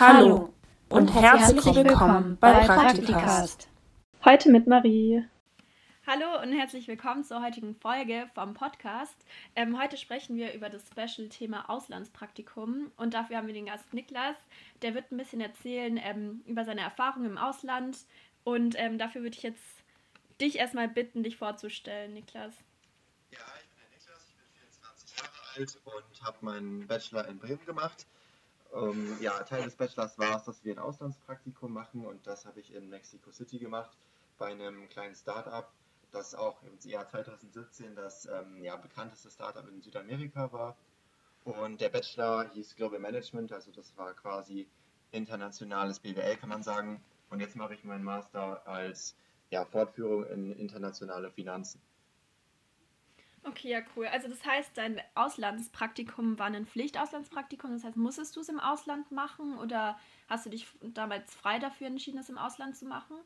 Hallo und herzlich willkommen bei Praktikast. Heute mit Marie. Hallo und herzlich willkommen zur heutigen Folge vom Podcast. Ähm, heute sprechen wir über das Special-Thema Auslandspraktikum und dafür haben wir den Gast Niklas. Der wird ein bisschen erzählen ähm, über seine Erfahrungen im Ausland und ähm, dafür würde ich jetzt dich erstmal bitten, dich vorzustellen, Niklas. Ja, ich bin der Niklas, ich bin 24 Jahre alt und habe meinen Bachelor in Bremen gemacht. Um, ja, Teil des Bachelors war es, dass wir ein Auslandspraktikum machen und das habe ich in Mexico City gemacht bei einem kleinen Startup, das auch im Jahr 2017 das ähm, ja, bekannteste Startup in Südamerika war. Und der Bachelor hieß Global Management, also das war quasi internationales BWL, kann man sagen. Und jetzt mache ich meinen Master als ja, Fortführung in internationale Finanzen. Okay, ja, cool. Also das heißt, dein Auslandspraktikum war ein Pflichtauslandspraktikum. Das heißt, musstest du es im Ausland machen oder hast du dich damals frei dafür entschieden, es im Ausland zu machen?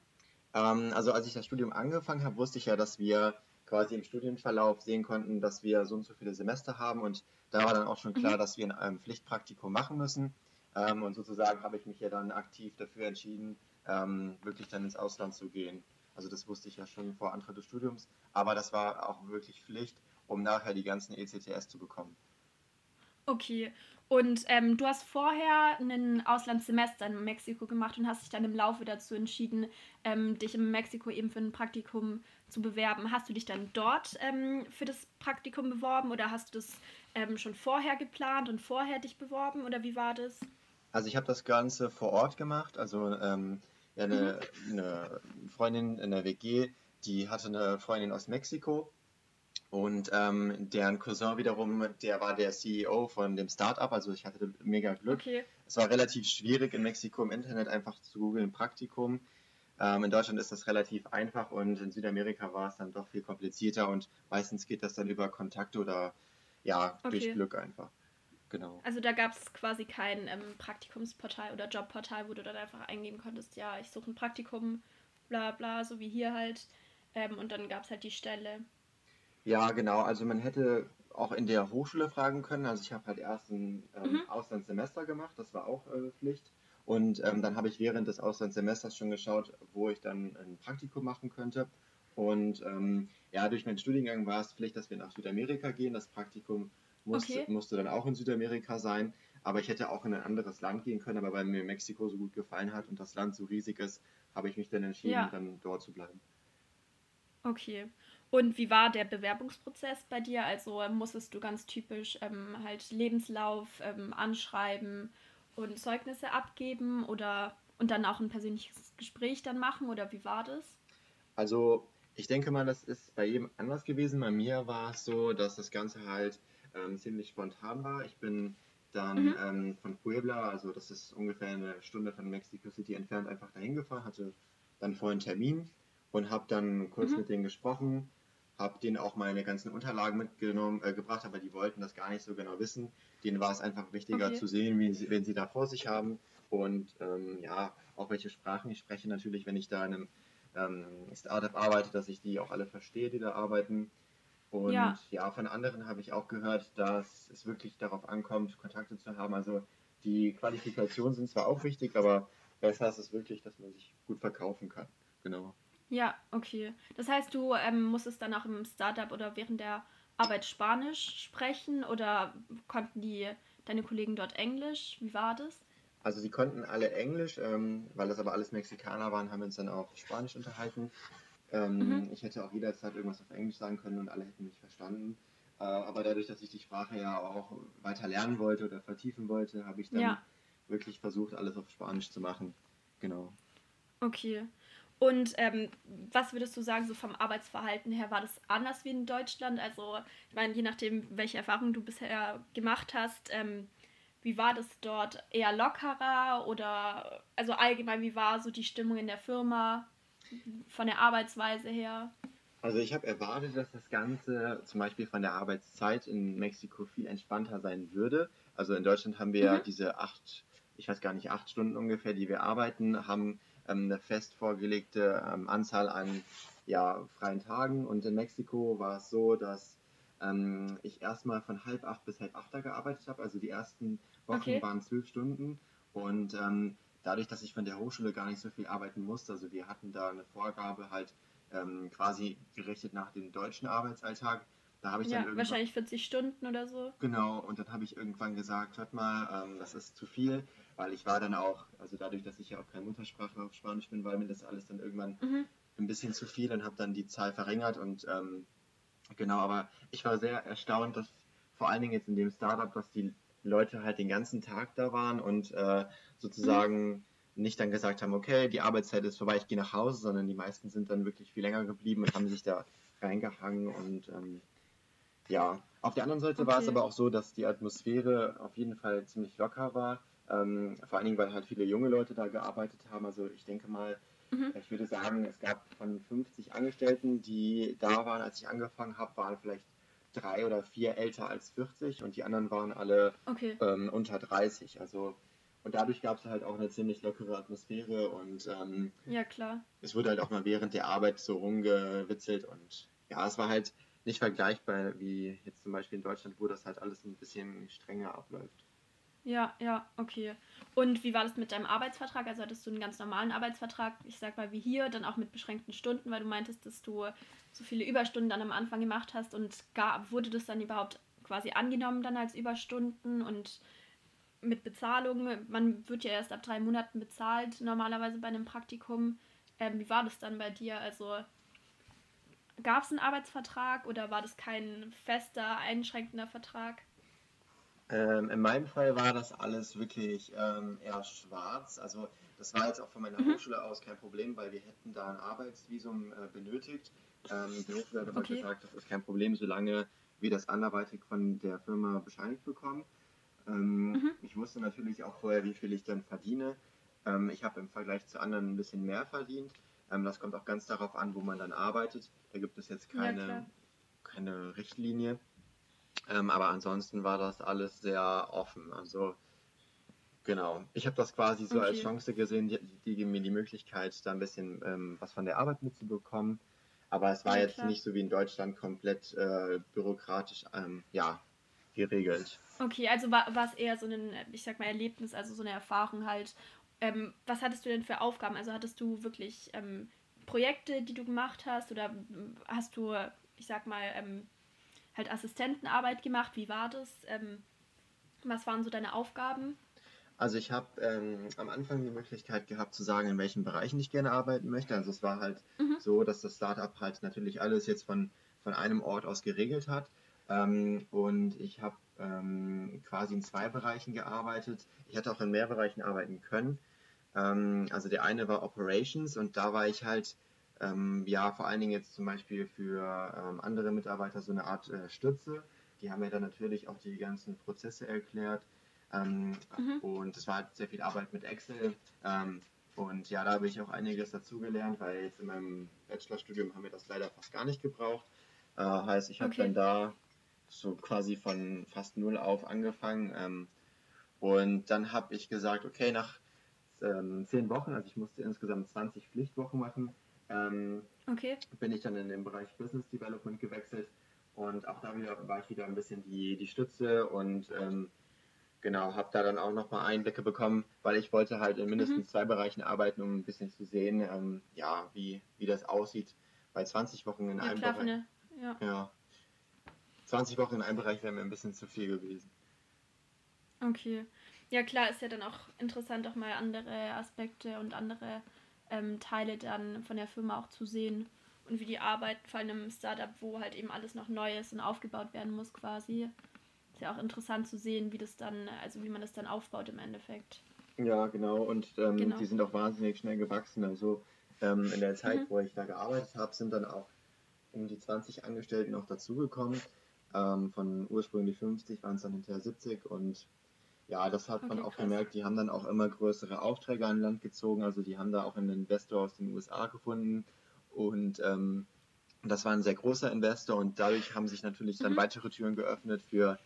Ähm, also als ich das Studium angefangen habe, wusste ich ja, dass wir quasi im Studienverlauf sehen konnten, dass wir so und so viele Semester haben und da war dann auch schon klar, mhm. dass wir ein Pflichtpraktikum machen müssen. Ähm, und sozusagen habe ich mich ja dann aktiv dafür entschieden, ähm, wirklich dann ins Ausland zu gehen. Also das wusste ich ja schon vor Antritt des Studiums, aber das war auch wirklich Pflicht, um nachher die ganzen ECTS zu bekommen. Okay. Und ähm, du hast vorher ein Auslandssemester in Mexiko gemacht und hast dich dann im Laufe dazu entschieden, ähm, dich in Mexiko eben für ein Praktikum zu bewerben. Hast du dich dann dort ähm, für das Praktikum beworben oder hast du das ähm, schon vorher geplant und vorher dich beworben oder wie war das? Also ich habe das Ganze vor Ort gemacht. Also ähm, ja, eine, mhm. eine Freundin in der WG, die hatte eine Freundin aus Mexiko und ähm, deren Cousin wiederum, der war der CEO von dem Startup, also ich hatte mega Glück. Okay. Es war relativ schwierig in Mexiko im Internet einfach zu googeln Praktikum. Ähm, in Deutschland ist das relativ einfach und in Südamerika war es dann doch viel komplizierter und meistens geht das dann über Kontakte oder ja, okay. durch Glück einfach. Genau. Also da gab es quasi kein ähm, Praktikumsportal oder Jobportal, wo du dann einfach eingeben konntest, ja, ich suche ein Praktikum, bla bla, so wie hier halt. Ähm, und dann gab es halt die Stelle. Ja, genau. Also man hätte auch in der Hochschule fragen können. Also ich habe halt erst ein ähm, mhm. Auslandssemester gemacht, das war auch äh, Pflicht. Und ähm, dann habe ich während des Auslandssemesters schon geschaut, wo ich dann ein Praktikum machen könnte. Und ähm, ja, durch meinen Studiengang war es Pflicht, dass wir nach Südamerika gehen. Das Praktikum musste, okay. musste dann auch in Südamerika sein. Aber ich hätte auch in ein anderes Land gehen können. Aber weil mir Mexiko so gut gefallen hat und das Land so riesig ist, habe ich mich dann entschieden, ja. dann dort zu bleiben. Okay. Und wie war der Bewerbungsprozess bei dir? Also ähm, musstest du ganz typisch ähm, halt Lebenslauf ähm, anschreiben und Zeugnisse abgeben oder und dann auch ein persönliches Gespräch dann machen oder wie war das? Also ich denke mal, das ist bei jedem anders gewesen. Bei mir war es so, dass das Ganze halt ähm, ziemlich spontan war. Ich bin dann mhm. ähm, von Puebla, also das ist ungefähr eine Stunde von Mexico City entfernt, einfach dahin gefahren, hatte dann vorhin einen Termin und habe dann kurz mhm. mit denen gesprochen, habe denen auch meine ganzen Unterlagen mitgenommen, äh, gebracht, aber die wollten das gar nicht so genau wissen. Denen war es einfach wichtiger okay. zu sehen, wie sie, wenn sie da vor sich haben und ähm, ja, auch welche Sprachen ich spreche. Natürlich, wenn ich da in einem ähm, Startup arbeite, dass ich die auch alle verstehe, die da arbeiten. Und ja, ja von anderen habe ich auch gehört, dass es wirklich darauf ankommt, Kontakte zu haben. Also die Qualifikationen sind zwar auch wichtig, aber besser ist es wirklich, dass man sich gut verkaufen kann. Genau. Ja, okay. Das heißt, du ähm, musstest dann auch im Startup oder während der Arbeit Spanisch sprechen oder konnten die deine Kollegen dort Englisch? Wie war das? Also sie konnten alle Englisch, ähm, weil das aber alles Mexikaner waren, haben wir uns dann auch Spanisch unterhalten. Ähm, mhm. Ich hätte auch jederzeit irgendwas auf Englisch sagen können und alle hätten mich verstanden. Äh, aber dadurch, dass ich die Sprache ja auch weiter lernen wollte oder vertiefen wollte, habe ich dann ja. wirklich versucht, alles auf Spanisch zu machen. Genau. Okay. Und ähm, was würdest du sagen, so vom Arbeitsverhalten her, war das anders wie in Deutschland? Also, ich meine, je nachdem, welche Erfahrungen du bisher gemacht hast, ähm, wie war das dort? Eher lockerer oder, also allgemein, wie war so die Stimmung in der Firma? von der Arbeitsweise her? Also ich habe erwartet, dass das Ganze zum Beispiel von der Arbeitszeit in Mexiko viel entspannter sein würde. Also in Deutschland haben wir mhm. diese acht, ich weiß gar nicht, acht Stunden ungefähr, die wir arbeiten, haben eine fest vorgelegte ähm, Anzahl an ja, freien Tagen. Und in Mexiko war es so, dass ähm, ich erstmal von halb acht bis halb acht da gearbeitet habe. Also die ersten Wochen okay. waren zwölf Stunden Und ähm, dadurch, dass ich von der Hochschule gar nicht so viel arbeiten musste, also wir hatten da eine Vorgabe halt ähm, quasi gerichtet nach dem deutschen Arbeitsalltag. Da habe ich ja, dann irgendwann, wahrscheinlich 40 Stunden oder so. Genau, und dann habe ich irgendwann gesagt, hört mal, ähm, das ist zu viel, weil ich war dann auch, also dadurch, dass ich ja auch keine Muttersprache auf Spanisch bin, war mir das alles dann irgendwann Mhm. ein bisschen zu viel und habe dann die Zahl verringert und ähm, genau, aber ich war sehr erstaunt, dass vor allen Dingen jetzt in dem Startup, dass die Leute halt den ganzen Tag da waren und äh, sozusagen nicht dann gesagt haben, okay, die Arbeitszeit ist vorbei, ich gehe nach Hause, sondern die meisten sind dann wirklich viel länger geblieben und haben sich da reingehangen und ähm, ja, auf der anderen Seite war es Okay. aber auch so, dass die Atmosphäre auf jeden Fall ziemlich locker war. Ähm, vor allen Dingen, weil halt viele junge Leute da gearbeitet haben. Also ich denke mal, Mhm. ich würde sagen, es gab von 50 Angestellten, die da waren, als ich angefangen habe, waren vielleicht drei oder vier älter als 40 und die anderen waren alle Okay. ähm, unter 30. Also und dadurch gab es halt auch eine ziemlich lockere Atmosphäre und ähm, Ja, klar. es wurde halt auch mal während der Arbeit so rumgewitzelt und ja, es war halt nicht vergleichbar wie jetzt zum Beispiel in Deutschland, wo das halt alles ein bisschen strenger abläuft. Ja, ja, okay. Und wie war das mit deinem Arbeitsvertrag? Also hattest du einen ganz normalen Arbeitsvertrag, ich sag mal wie hier, dann auch mit beschränkten Stunden, weil du meintest, dass du so viele Überstunden dann am Anfang gemacht hast und gar, wurde das dann überhaupt quasi angenommen dann als Überstunden und mit Bezahlung? Man wird ja erst ab drei Monaten bezahlt, normalerweise bei einem Praktikum. Ähm, wie war das dann bei dir? Also gab es einen Arbeitsvertrag oder war das kein fester, einschränkender Vertrag? Ähm, in meinem Fall war das alles wirklich ähm, eher schwarz. Also das war jetzt auch von meiner Mhm. Hochschule aus kein Problem, weil wir hätten da ein Arbeitsvisum äh, benötigt. Ähm, die Hochschule hat aber Okay. gesagt, das ist kein Problem, solange wir das anderweitig von der Firma bescheinigt bekommen. Ähm, Mhm. Ich wusste natürlich auch vorher, wie viel ich dann verdiene. Ähm, ich habe im Vergleich zu anderen ein bisschen mehr verdient. Ähm, das kommt auch ganz darauf an, wo man dann arbeitet. Da gibt es jetzt Ja, keine, klar. keine Richtlinie. Ähm, aber ansonsten war das alles sehr offen. Also genau. Ich habe das quasi so als Okay. Chance gesehen, die, die geben mir die Möglichkeit, da ein bisschen ähm, was von der Arbeit mitzubekommen. Aber es war Ja, jetzt klar. nicht so wie in Deutschland komplett äh, bürokratisch ähm, ja, geregelt. Okay, also war, war es eher so ein, ich sag mal, Erlebnis, also so eine Erfahrung halt. Ähm, was hattest du denn für Aufgaben? Also hattest du wirklich ähm, Projekte, die du gemacht hast oder ähm, hast du, ich sag mal, ähm, halt Assistentenarbeit gemacht? Wie war das? Ähm, was waren so deine Aufgaben? Also ich habe ähm, am Anfang die Möglichkeit gehabt zu sagen, in welchen Bereichen ich gerne arbeiten möchte. Also es war halt Mhm. so, dass das Startup halt natürlich alles jetzt von, von einem Ort aus geregelt hat. Ähm, und ich habe ähm, quasi in zwei Bereichen gearbeitet. Ich hätte auch in mehr Bereichen arbeiten können. Ähm, also der eine war Operations und da war ich halt ähm, ja vor allen Dingen jetzt zum Beispiel für ähm, andere Mitarbeiter so eine Art äh, Stütze. Die haben mir dann natürlich auch die ganzen Prozesse erklärt. Ähm, Mhm. Und es war halt sehr viel Arbeit mit Excel. Ähm, und ja, da habe ich auch einiges dazugelernt, weil jetzt in meinem Bachelorstudium haben wir das leider fast gar nicht gebraucht. Äh, heißt, ich habe Okay. dann da so quasi von fast null auf angefangen. Ähm, und dann habe ich gesagt, okay, nach ähm, zehn Wochen, also ich musste insgesamt 20 Pflichtwochen machen, ähm, Okay. bin ich dann in den Bereich Business Development gewechselt und auch da wieder, war ich wieder ein bisschen die, die Stütze und ähm, genau, habe da dann auch nochmal Einblicke bekommen, weil ich wollte halt in mindestens Mhm. zwei Bereichen arbeiten, um ein bisschen zu sehen, ähm, ja, wie, wie das aussieht. Bei 20 Wochen in Ja, einem klar, Bereich. der, ja. Ja. 20 Wochen in einem Bereich wäre mir ein bisschen zu viel gewesen. Okay. Ja, klar, ist ja dann auch interessant, auch mal andere Aspekte und andere ähm, Teile dann von der Firma auch zu sehen und wie die arbeiten, vor allem im Startup, wo halt eben alles noch neu ist und aufgebaut werden muss quasi. Ist ja auch interessant zu sehen, wie das dann, also wie man das dann aufbaut im Endeffekt. Ja, genau. Und ähm, Genau. die sind auch wahnsinnig schnell gewachsen. Also ähm, in der Zeit, Mhm. wo ich da gearbeitet habe, sind dann auch um die 20 Angestellten noch dazugekommen. Ähm, von ursprünglich 50 waren es dann hinterher 70 und ja, das hat man Okay, auch krass. gemerkt. Die haben dann auch immer größere Aufträge an Land gezogen. Also die haben da auch einen Investor aus den USA gefunden und ähm, das war ein sehr großer Investor und dadurch haben sich natürlich dann Mhm. weitere Türen geöffnet für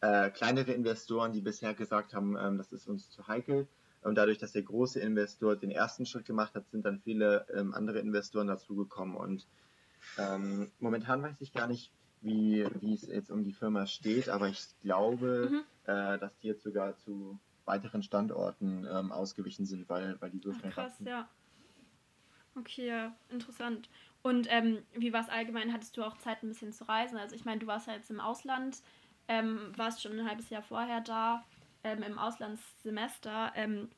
äh, kleinere Investoren, die bisher gesagt haben, ähm, das ist uns zu heikel. Und dadurch, dass der große Investor den ersten Schritt gemacht hat, sind dann viele ähm, andere Investoren dazugekommen. Und ähm, momentan weiß ich gar nicht, wie, wie es jetzt um die Firma steht, aber ich glaube, Mhm. äh, dass die jetzt sogar zu weiteren Standorten ähm, ausgewichen sind, weil, weil die so schnell Krass, wachsen. ja. Okay, ja, interessant. Und ähm, wie war es allgemein? Hattest du auch Zeit, ein bisschen zu reisen? Also ich meine, du warst ja jetzt im Ausland, ähm, warst schon ein halbes Jahr vorher da, ähm, im Auslandssemester. Ähm,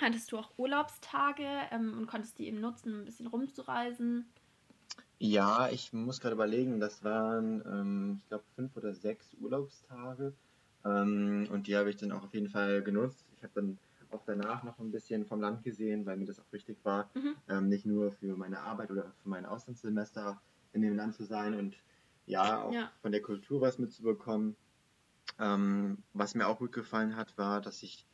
hattest du auch Urlaubstage ähm, und konntest die eben nutzen, um ein bisschen rumzureisen? Ja, ich muss gerade überlegen, das waren, ähm, ich glaube, fünf oder sechs Urlaubstage. und die habe ich dann auch auf jeden Fall genutzt. Ich habe dann auch danach noch ein bisschen vom Land gesehen, weil mir das auch wichtig war, mhm. ähm, nicht nur für meine Arbeit oder für mein Auslandssemester in dem Land zu sein und ja, auch ja. von der Kultur was mitzubekommen. Ähm, was mir auch gut gefallen hat, war, dass ich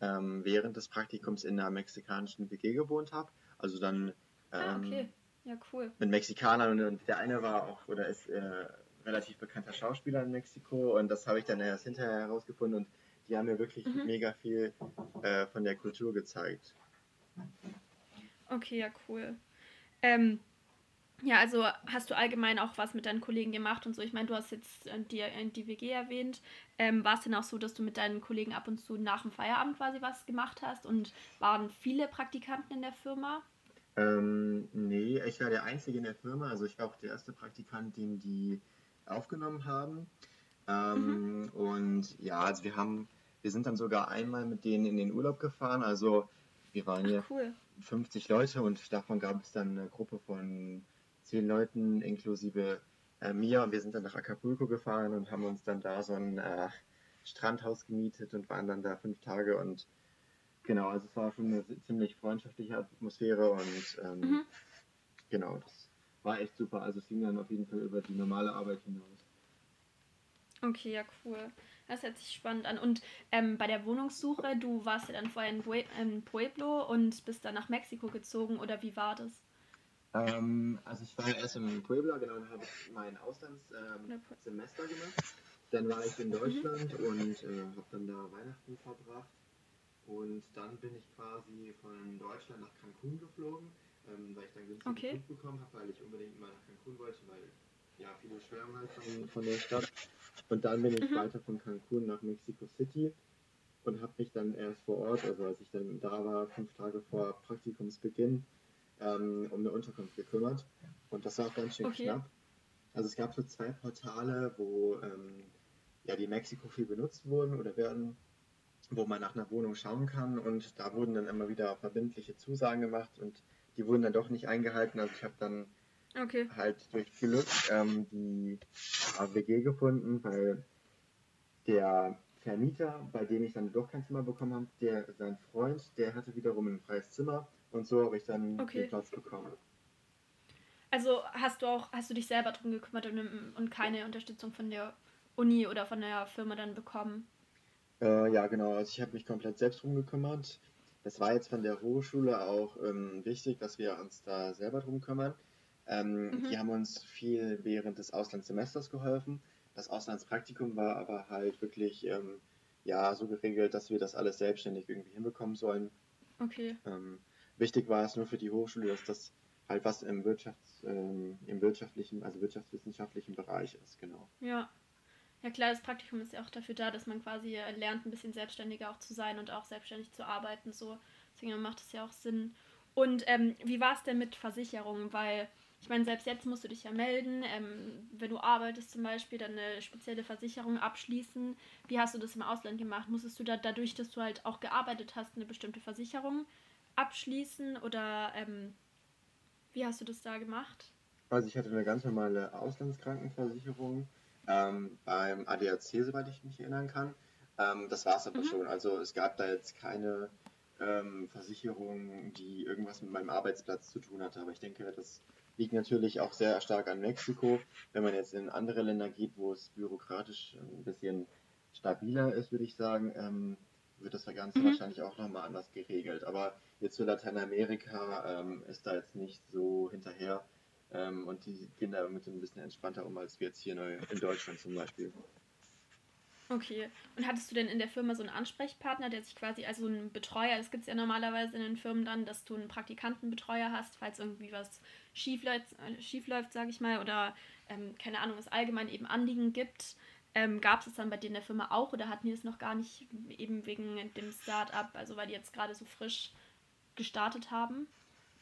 ähm, während des Praktikums in einer mexikanischen WG gewohnt habe. Also dann ah, ähm, okay. Ja, cool. mit Mexikanern und der eine war auch oder ist äh, relativ bekannter Schauspieler in Mexiko und das habe ich dann erst hinterher herausgefunden und die haben mir wirklich mhm. mega viel äh, von der Kultur gezeigt. Okay, ja, cool. Ähm, ja, also hast du allgemein auch was mit deinen Kollegen gemacht und so? Ich meine, du hast jetzt äh, die, äh, die WG erwähnt. Ähm, war es denn auch so, dass du mit deinen Kollegen ab und zu nach dem Feierabend quasi was gemacht hast? Und waren viele Praktikanten in der Firma? Ähm, nee, ich war der Einzige in der Firma. Also ich war auch der erste Praktikant, den die aufgenommen haben. Ähm, mhm. Und ja, also wir haben, wir sind dann sogar einmal mit denen in den Urlaub gefahren. Also wir waren hier cool. 50 Leute und davon gab es dann eine Gruppe von zehn Leuten inklusive äh, mir. Und wir sind dann nach Acapulco gefahren und haben uns dann da so ein äh, Strandhaus gemietet und waren dann da fünf Tage und genau, also es war schon eine ziemlich freundschaftliche Atmosphäre und ähm, mhm. genau, das war echt super. Also es ging dann auf jeden Fall über die normale Arbeit hinaus. Okay, ja, cool. Das hört sich spannend an. Und ähm, bei der Wohnungssuche, du warst ja dann vorher in, Pueblo und bist dann nach Mexiko gezogen, oder wie war das? Ähm, also ich war erst in Puebla, genau, und habe mein Auslandssemester ähm, gemacht. Dann war ich in mhm. Deutschland mhm. und äh, habe dann da Weihnachten verbracht. Und dann bin ich quasi von Deutschland nach Cancun geflogen, ähm, weil ich dann günstig okay. Flug bekommen habe, weil ich unbedingt mal nach Cancun wollte, weil ja viele schwärmen halt von, von der Stadt. Und dann bin ich mhm. weiter von Cancun nach Mexico City und habe mich dann erst vor Ort, also als ich dann da war, fünf Tage vor Praktikumsbeginn, ähm, um eine Unterkunft gekümmert. Und das war auch ganz schön okay. knapp. Also es gab so zwei Portale, wo ähm, ja, die Mexiko viel benutzt wurden oder werden, wo man nach einer Wohnung schauen kann. Und da wurden dann immer wieder verbindliche Zusagen gemacht und die wurden dann doch nicht eingehalten. Also ich habe dann Okay. Halt durch Glück ähm, die AWG gefunden, weil der Vermieter, bei dem ich dann doch kein Zimmer bekommen habe, der, sein Freund, der hatte wiederum ein freies Zimmer und so habe ich dann okay. den Platz bekommen. Also hast du auch, hast du dich selber drum gekümmert und, und keine Unterstützung von der Uni oder von der Firma dann bekommen? Äh, ja, genau. Also ich habe mich komplett selbst drum gekümmert. Das war jetzt von der Hochschule auch ähm, wichtig, dass wir uns da selber drum kümmern. Ähm, mhm. Die haben uns viel während des Auslandssemesters geholfen. Das Auslandspraktikum war aber halt wirklich ähm, ja, so geregelt, dass wir das alles selbstständig irgendwie hinbekommen sollen. Okay. Ähm, wichtig war es nur für die Hochschule, dass das halt was im, Wirtschafts-, ähm, im wirtschaftlichen, also wirtschaftswissenschaftlichen Bereich ist, genau. Ja. Ja klar, das Praktikum ist ja auch dafür da, dass man quasi lernt, ein bisschen selbstständiger auch zu sein und auch selbstständig zu arbeiten. So. Deswegen macht es ja auch Sinn. Und ähm, wie war es denn mit Versicherungen? Weil ich meine, selbst jetzt musst du dich ja melden, ähm, wenn du arbeitest zum Beispiel, dann eine spezielle Versicherung abschließen. Wie hast du das im Ausland gemacht? Musstest du da dadurch, dass du halt auch gearbeitet hast, eine bestimmte Versicherung abschließen oder ähm, wie hast du das da gemacht? Also ich hatte eine ganz normale Auslandskrankenversicherung ähm, beim ADAC, soweit ich mich erinnern kann. Ähm, das war es aber mhm. schon. Also es gab da jetzt keine ähm, Versicherung, die irgendwas mit meinem Arbeitsplatz zu tun hatte. Aber ich denke, das liegt natürlich auch sehr stark an Mexiko. Wenn man jetzt in andere Länder geht, wo es bürokratisch ein bisschen stabiler ist, würde ich sagen, ähm, wird das Ganze mhm. wahrscheinlich auch nochmal anders geregelt. Aber jetzt für Lateinamerika ähm, ist da jetzt nicht so hinterher ähm, und die gehen da mit ein bisschen entspannter um, als wir jetzt hier in Deutschland zum Beispiel. Okay. Und hattest du denn in der Firma so einen Ansprechpartner, der sich quasi, also einen Betreuer, das gibt es ja normalerweise in den Firmen dann, dass du einen Praktikantenbetreuer hast, falls irgendwie was schief läuft, äh, sage ich mal, oder ähm, keine Ahnung, es allgemein eben Anliegen gibt. Ähm, Gab es dann bei dir in der Firma auch oder hatten die es noch gar nicht, eben wegen dem Start-up, also weil die jetzt gerade so frisch gestartet haben?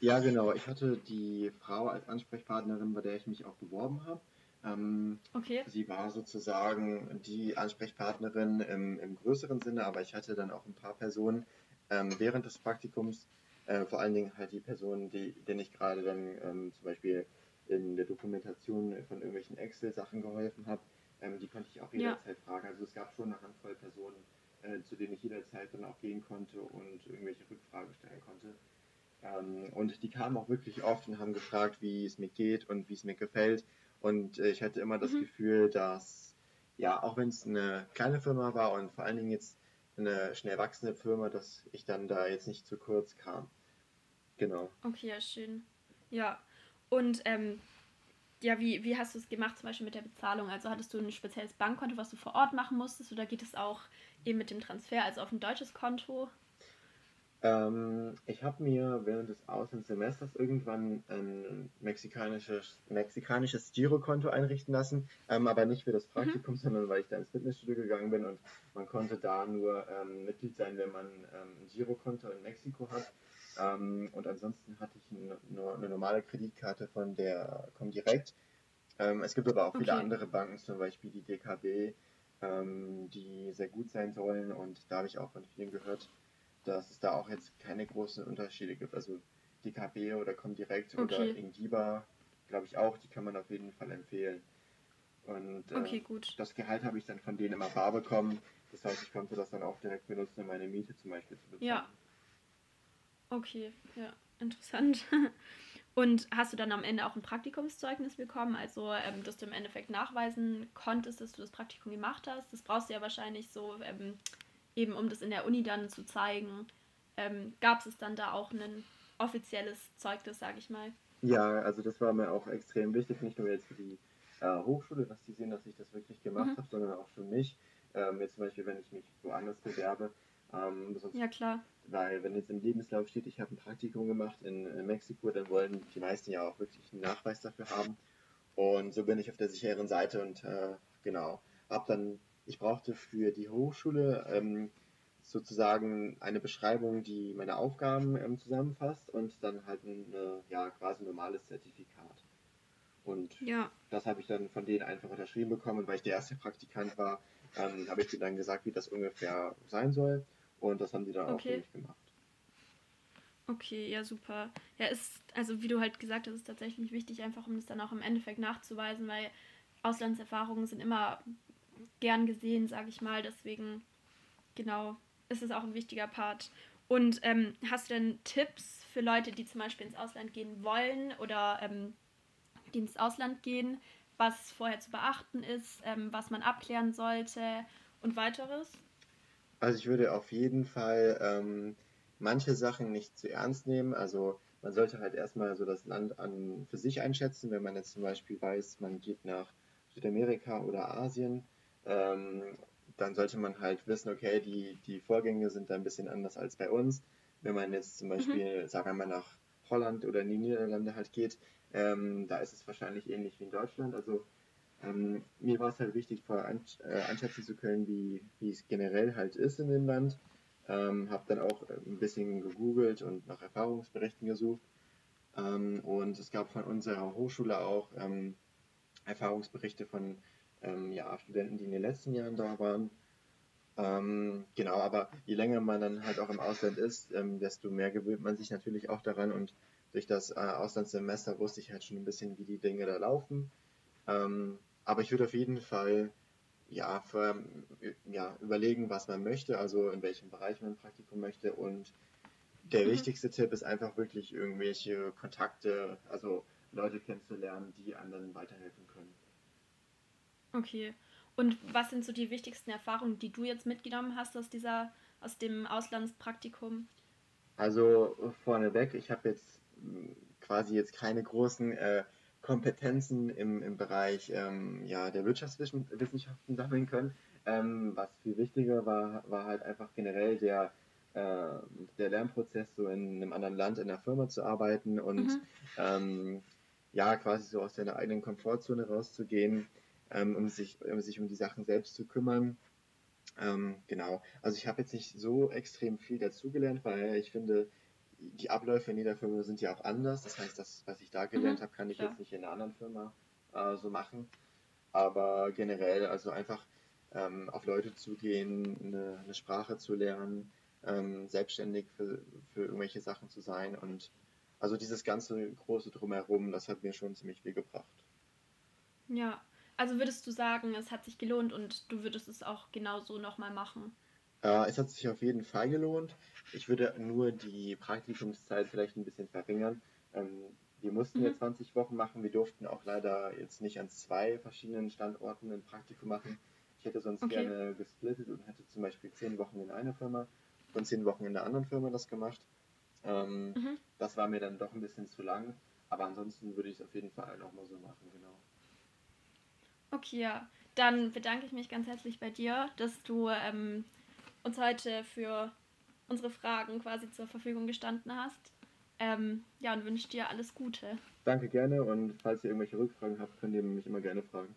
Ja, genau. Ich hatte die Frau als Ansprechpartnerin, bei der ich mich auch beworben habe. Ähm, okay. Sie war sozusagen die Ansprechpartnerin im, im, größeren Sinne, aber ich hatte dann auch ein paar Personen ähm, während des Praktikums, äh, vor allen Dingen halt die Personen, die, denen ich gerade dann ähm, zum Beispiel in der Dokumentation von irgendwelchen Excel-Sachen geholfen habe, ähm, die konnte ich auch jederzeit ja. fragen. Also es gab schon eine Handvoll Personen, äh, zu denen ich jederzeit dann auch gehen konnte und irgendwelche Rückfragen stellen konnte. Ähm, und die kamen auch wirklich oft und haben gefragt, wie es mir geht und wie es mir gefällt. Und äh, ich hatte immer das mhm. Gefühl, dass, ja, auch wenn es eine kleine Firma war und vor allen Dingen jetzt eine schnell wachsende Firma, dass ich dann da jetzt nicht zu kurz kam. Genau. Okay, ja, schön. Ja, und ähm, ja, wie, wie hast du es gemacht, zum Beispiel mit der Bezahlung? Also hattest du ein spezielles Bankkonto, was du vor Ort machen musstest, oder geht es auch eben mit dem Transfer, also auf ein deutsches Konto? Ähm, ich habe mir während des Auslandssemesters irgendwann ein mexikanisches, mexikanisches Girokonto einrichten lassen, ähm, aber nicht für das mhm. Praktikum, mhm. sondern weil ich da ins Fitnessstudio gegangen bin und man konnte da nur ähm, Mitglied sein, wenn man ähm, ein Girokonto in Mexiko hat. Ähm, und ansonsten hatte ich nur eine normale Kreditkarte von der Comdirect. Ähm, es gibt aber auch okay. viele andere Banken, zum Beispiel die DKB, die sehr gut sein sollen und da habe ich auch von vielen gehört, dass es da auch jetzt keine großen Unterschiede gibt. Also DKB oder Comdirect okay. oder Ingiba, glaube ich auch, die kann man auf jeden Fall empfehlen. Und äh, okay, das Gehalt habe ich dann von denen immer bar bekommen. Das heißt, ich konnte das dann auch direkt benutzen, um meine Miete zum Beispiel zu bezahlen. Ja. Okay, ja, interessant. Und hast du dann am Ende auch ein Praktikumszeugnis bekommen, also ähm, dass du im Endeffekt nachweisen konntest, dass du das Praktikum gemacht hast? Das brauchst du ja wahrscheinlich so ähm, eben um das in der Uni dann zu zeigen, ähm, gab es dann da auch ein offizielles Zeugnis, sage ich mal. Ja, also das war mir auch extrem wichtig, nicht nur jetzt für die äh, Hochschule, dass die sehen, dass ich das wirklich gemacht mhm. habe, sondern auch für mich. Ähm, jetzt zum Beispiel, wenn ich mich woanders bewerbe. Ähm, sonst, ja, klar. Weil wenn jetzt im Lebenslauf steht, ich habe ein Praktikum gemacht in, in, Mexiko, dann wollen die meisten ja auch wirklich einen Nachweis dafür haben. Und so bin ich auf der sicheren Seite und äh, genau, habe dann ich brauchte für die Hochschule ähm, sozusagen eine Beschreibung, die meine Aufgaben ähm, zusammenfasst und dann halt ein ja, quasi normales Zertifikat. Und ja. das habe ich dann von denen einfach unterschrieben bekommen. Und weil ich der erste Praktikant war, ähm, habe ich denen dann gesagt, wie das ungefähr sein soll. Und das haben die dann okay. auch für mich gemacht. Okay, ja, super. Ja, ist, also wie du halt gesagt hast, ist tatsächlich wichtig, einfach um das dann auch im Endeffekt nachzuweisen, weil Auslandserfahrungen sind immer gern gesehen, sage ich mal. Deswegen, genau, ist es auch ein wichtiger Part. Und ähm, hast du denn Tipps für Leute, die zum Beispiel ins Ausland gehen wollen oder ähm, die ins Ausland gehen, was vorher zu beachten ist, ähm, was man abklären sollte und weiteres? Also ich würde auf jeden Fall ähm, manche Sachen nicht zu ernst nehmen. Also man sollte halt erstmal so das Land an für sich einschätzen, wenn man jetzt zum Beispiel weiß, man geht nach Südamerika oder Asien ähm, dann sollte man halt wissen, okay, die, die Vorgänge sind da ein bisschen anders als bei uns. Wenn man jetzt zum mhm. Beispiel, mhm. sagen wir mal, nach Holland oder in die Niederlande halt geht, ähm, da ist es wahrscheinlich ähnlich wie in Deutschland. Also ähm, mir war es halt wichtig, vorher an, äh, einschätzen zu können, wie, wie es generell halt ist in dem Land. Ähm, habe dann auch ein bisschen gegoogelt und nach Erfahrungsberichten gesucht. Ähm, und es gab von unserer Hochschule auch ähm, Erfahrungsberichte von ähm, ja, Studenten, die in den letzten Jahren da waren. Ähm, genau, aber je länger man dann halt auch im Ausland ist, ähm, desto mehr gewöhnt man sich natürlich auch daran und durch das äh, Auslandssemester wusste ich halt schon ein bisschen, wie die Dinge da laufen. Ähm, aber ich würde auf jeden Fall ja, für, ja, überlegen, was man möchte, also in welchem Bereich man ein Praktikum möchte und der mhm. wichtigste Tipp ist einfach wirklich irgendwelche Kontakte, also Leute kennenzulernen, die anderen weiterhelfen können. Okay. Und was sind so die wichtigsten Erfahrungen, die du jetzt mitgenommen hast aus dieser, aus dem Auslandspraktikum? Also vorneweg, ich habe jetzt hm, quasi jetzt keine großen äh, Kompetenzen im, im Bereich ähm, ja, der Wirtschaftswissenschaften sammeln können. Ähm, was viel wichtiger war, war halt einfach generell der, äh, der Lernprozess, so in einem anderen Land, in einer Firma zu arbeiten und mhm. ähm, ja, quasi so aus deiner eigenen Komfortzone rauszugehen ähm, um, sich, um sich um die Sachen selbst zu kümmern. Ähm, genau. Also ich habe jetzt nicht so extrem viel dazugelernt, weil ich finde, die Abläufe in jeder Firma sind ja auch anders. Das heißt, das, was ich da gelernt mhm, habe, kann ich klar. jetzt nicht in einer anderen Firma äh, so machen. Aber generell, also einfach ähm, auf Leute zugehen, eine, eine Sprache zu lernen, ähm, selbstständig für, für irgendwelche Sachen zu sein und also dieses ganze große Drumherum, das hat mir schon ziemlich viel gebracht. Ja, also würdest du sagen, es hat sich gelohnt und du würdest es auch genauso nochmal machen? Äh, es hat sich auf jeden Fall gelohnt. Ich würde nur die Praktikumszeit vielleicht ein bisschen verringern. Ähm, wir mussten mhm. ja 20 Wochen machen. Wir durften auch leider jetzt nicht an zwei verschiedenen Standorten ein Praktikum machen. Ich hätte sonst okay. gerne gesplittet und hätte zum Beispiel 10 Wochen in einer Firma und 10 Wochen in der anderen Firma das gemacht. Ähm, mhm. Das war mir dann doch ein bisschen zu lang. Aber ansonsten würde ich es auf jeden Fall nochmal so machen, genau. Okay, ja. Dann bedanke ich mich ganz herzlich bei dir, dass du ähm, uns heute für unsere Fragen quasi zur Verfügung gestanden hast. Ähm, ja, und wünsche dir alles Gute. Danke gerne und falls ihr irgendwelche Rückfragen habt, könnt ihr mich immer gerne fragen.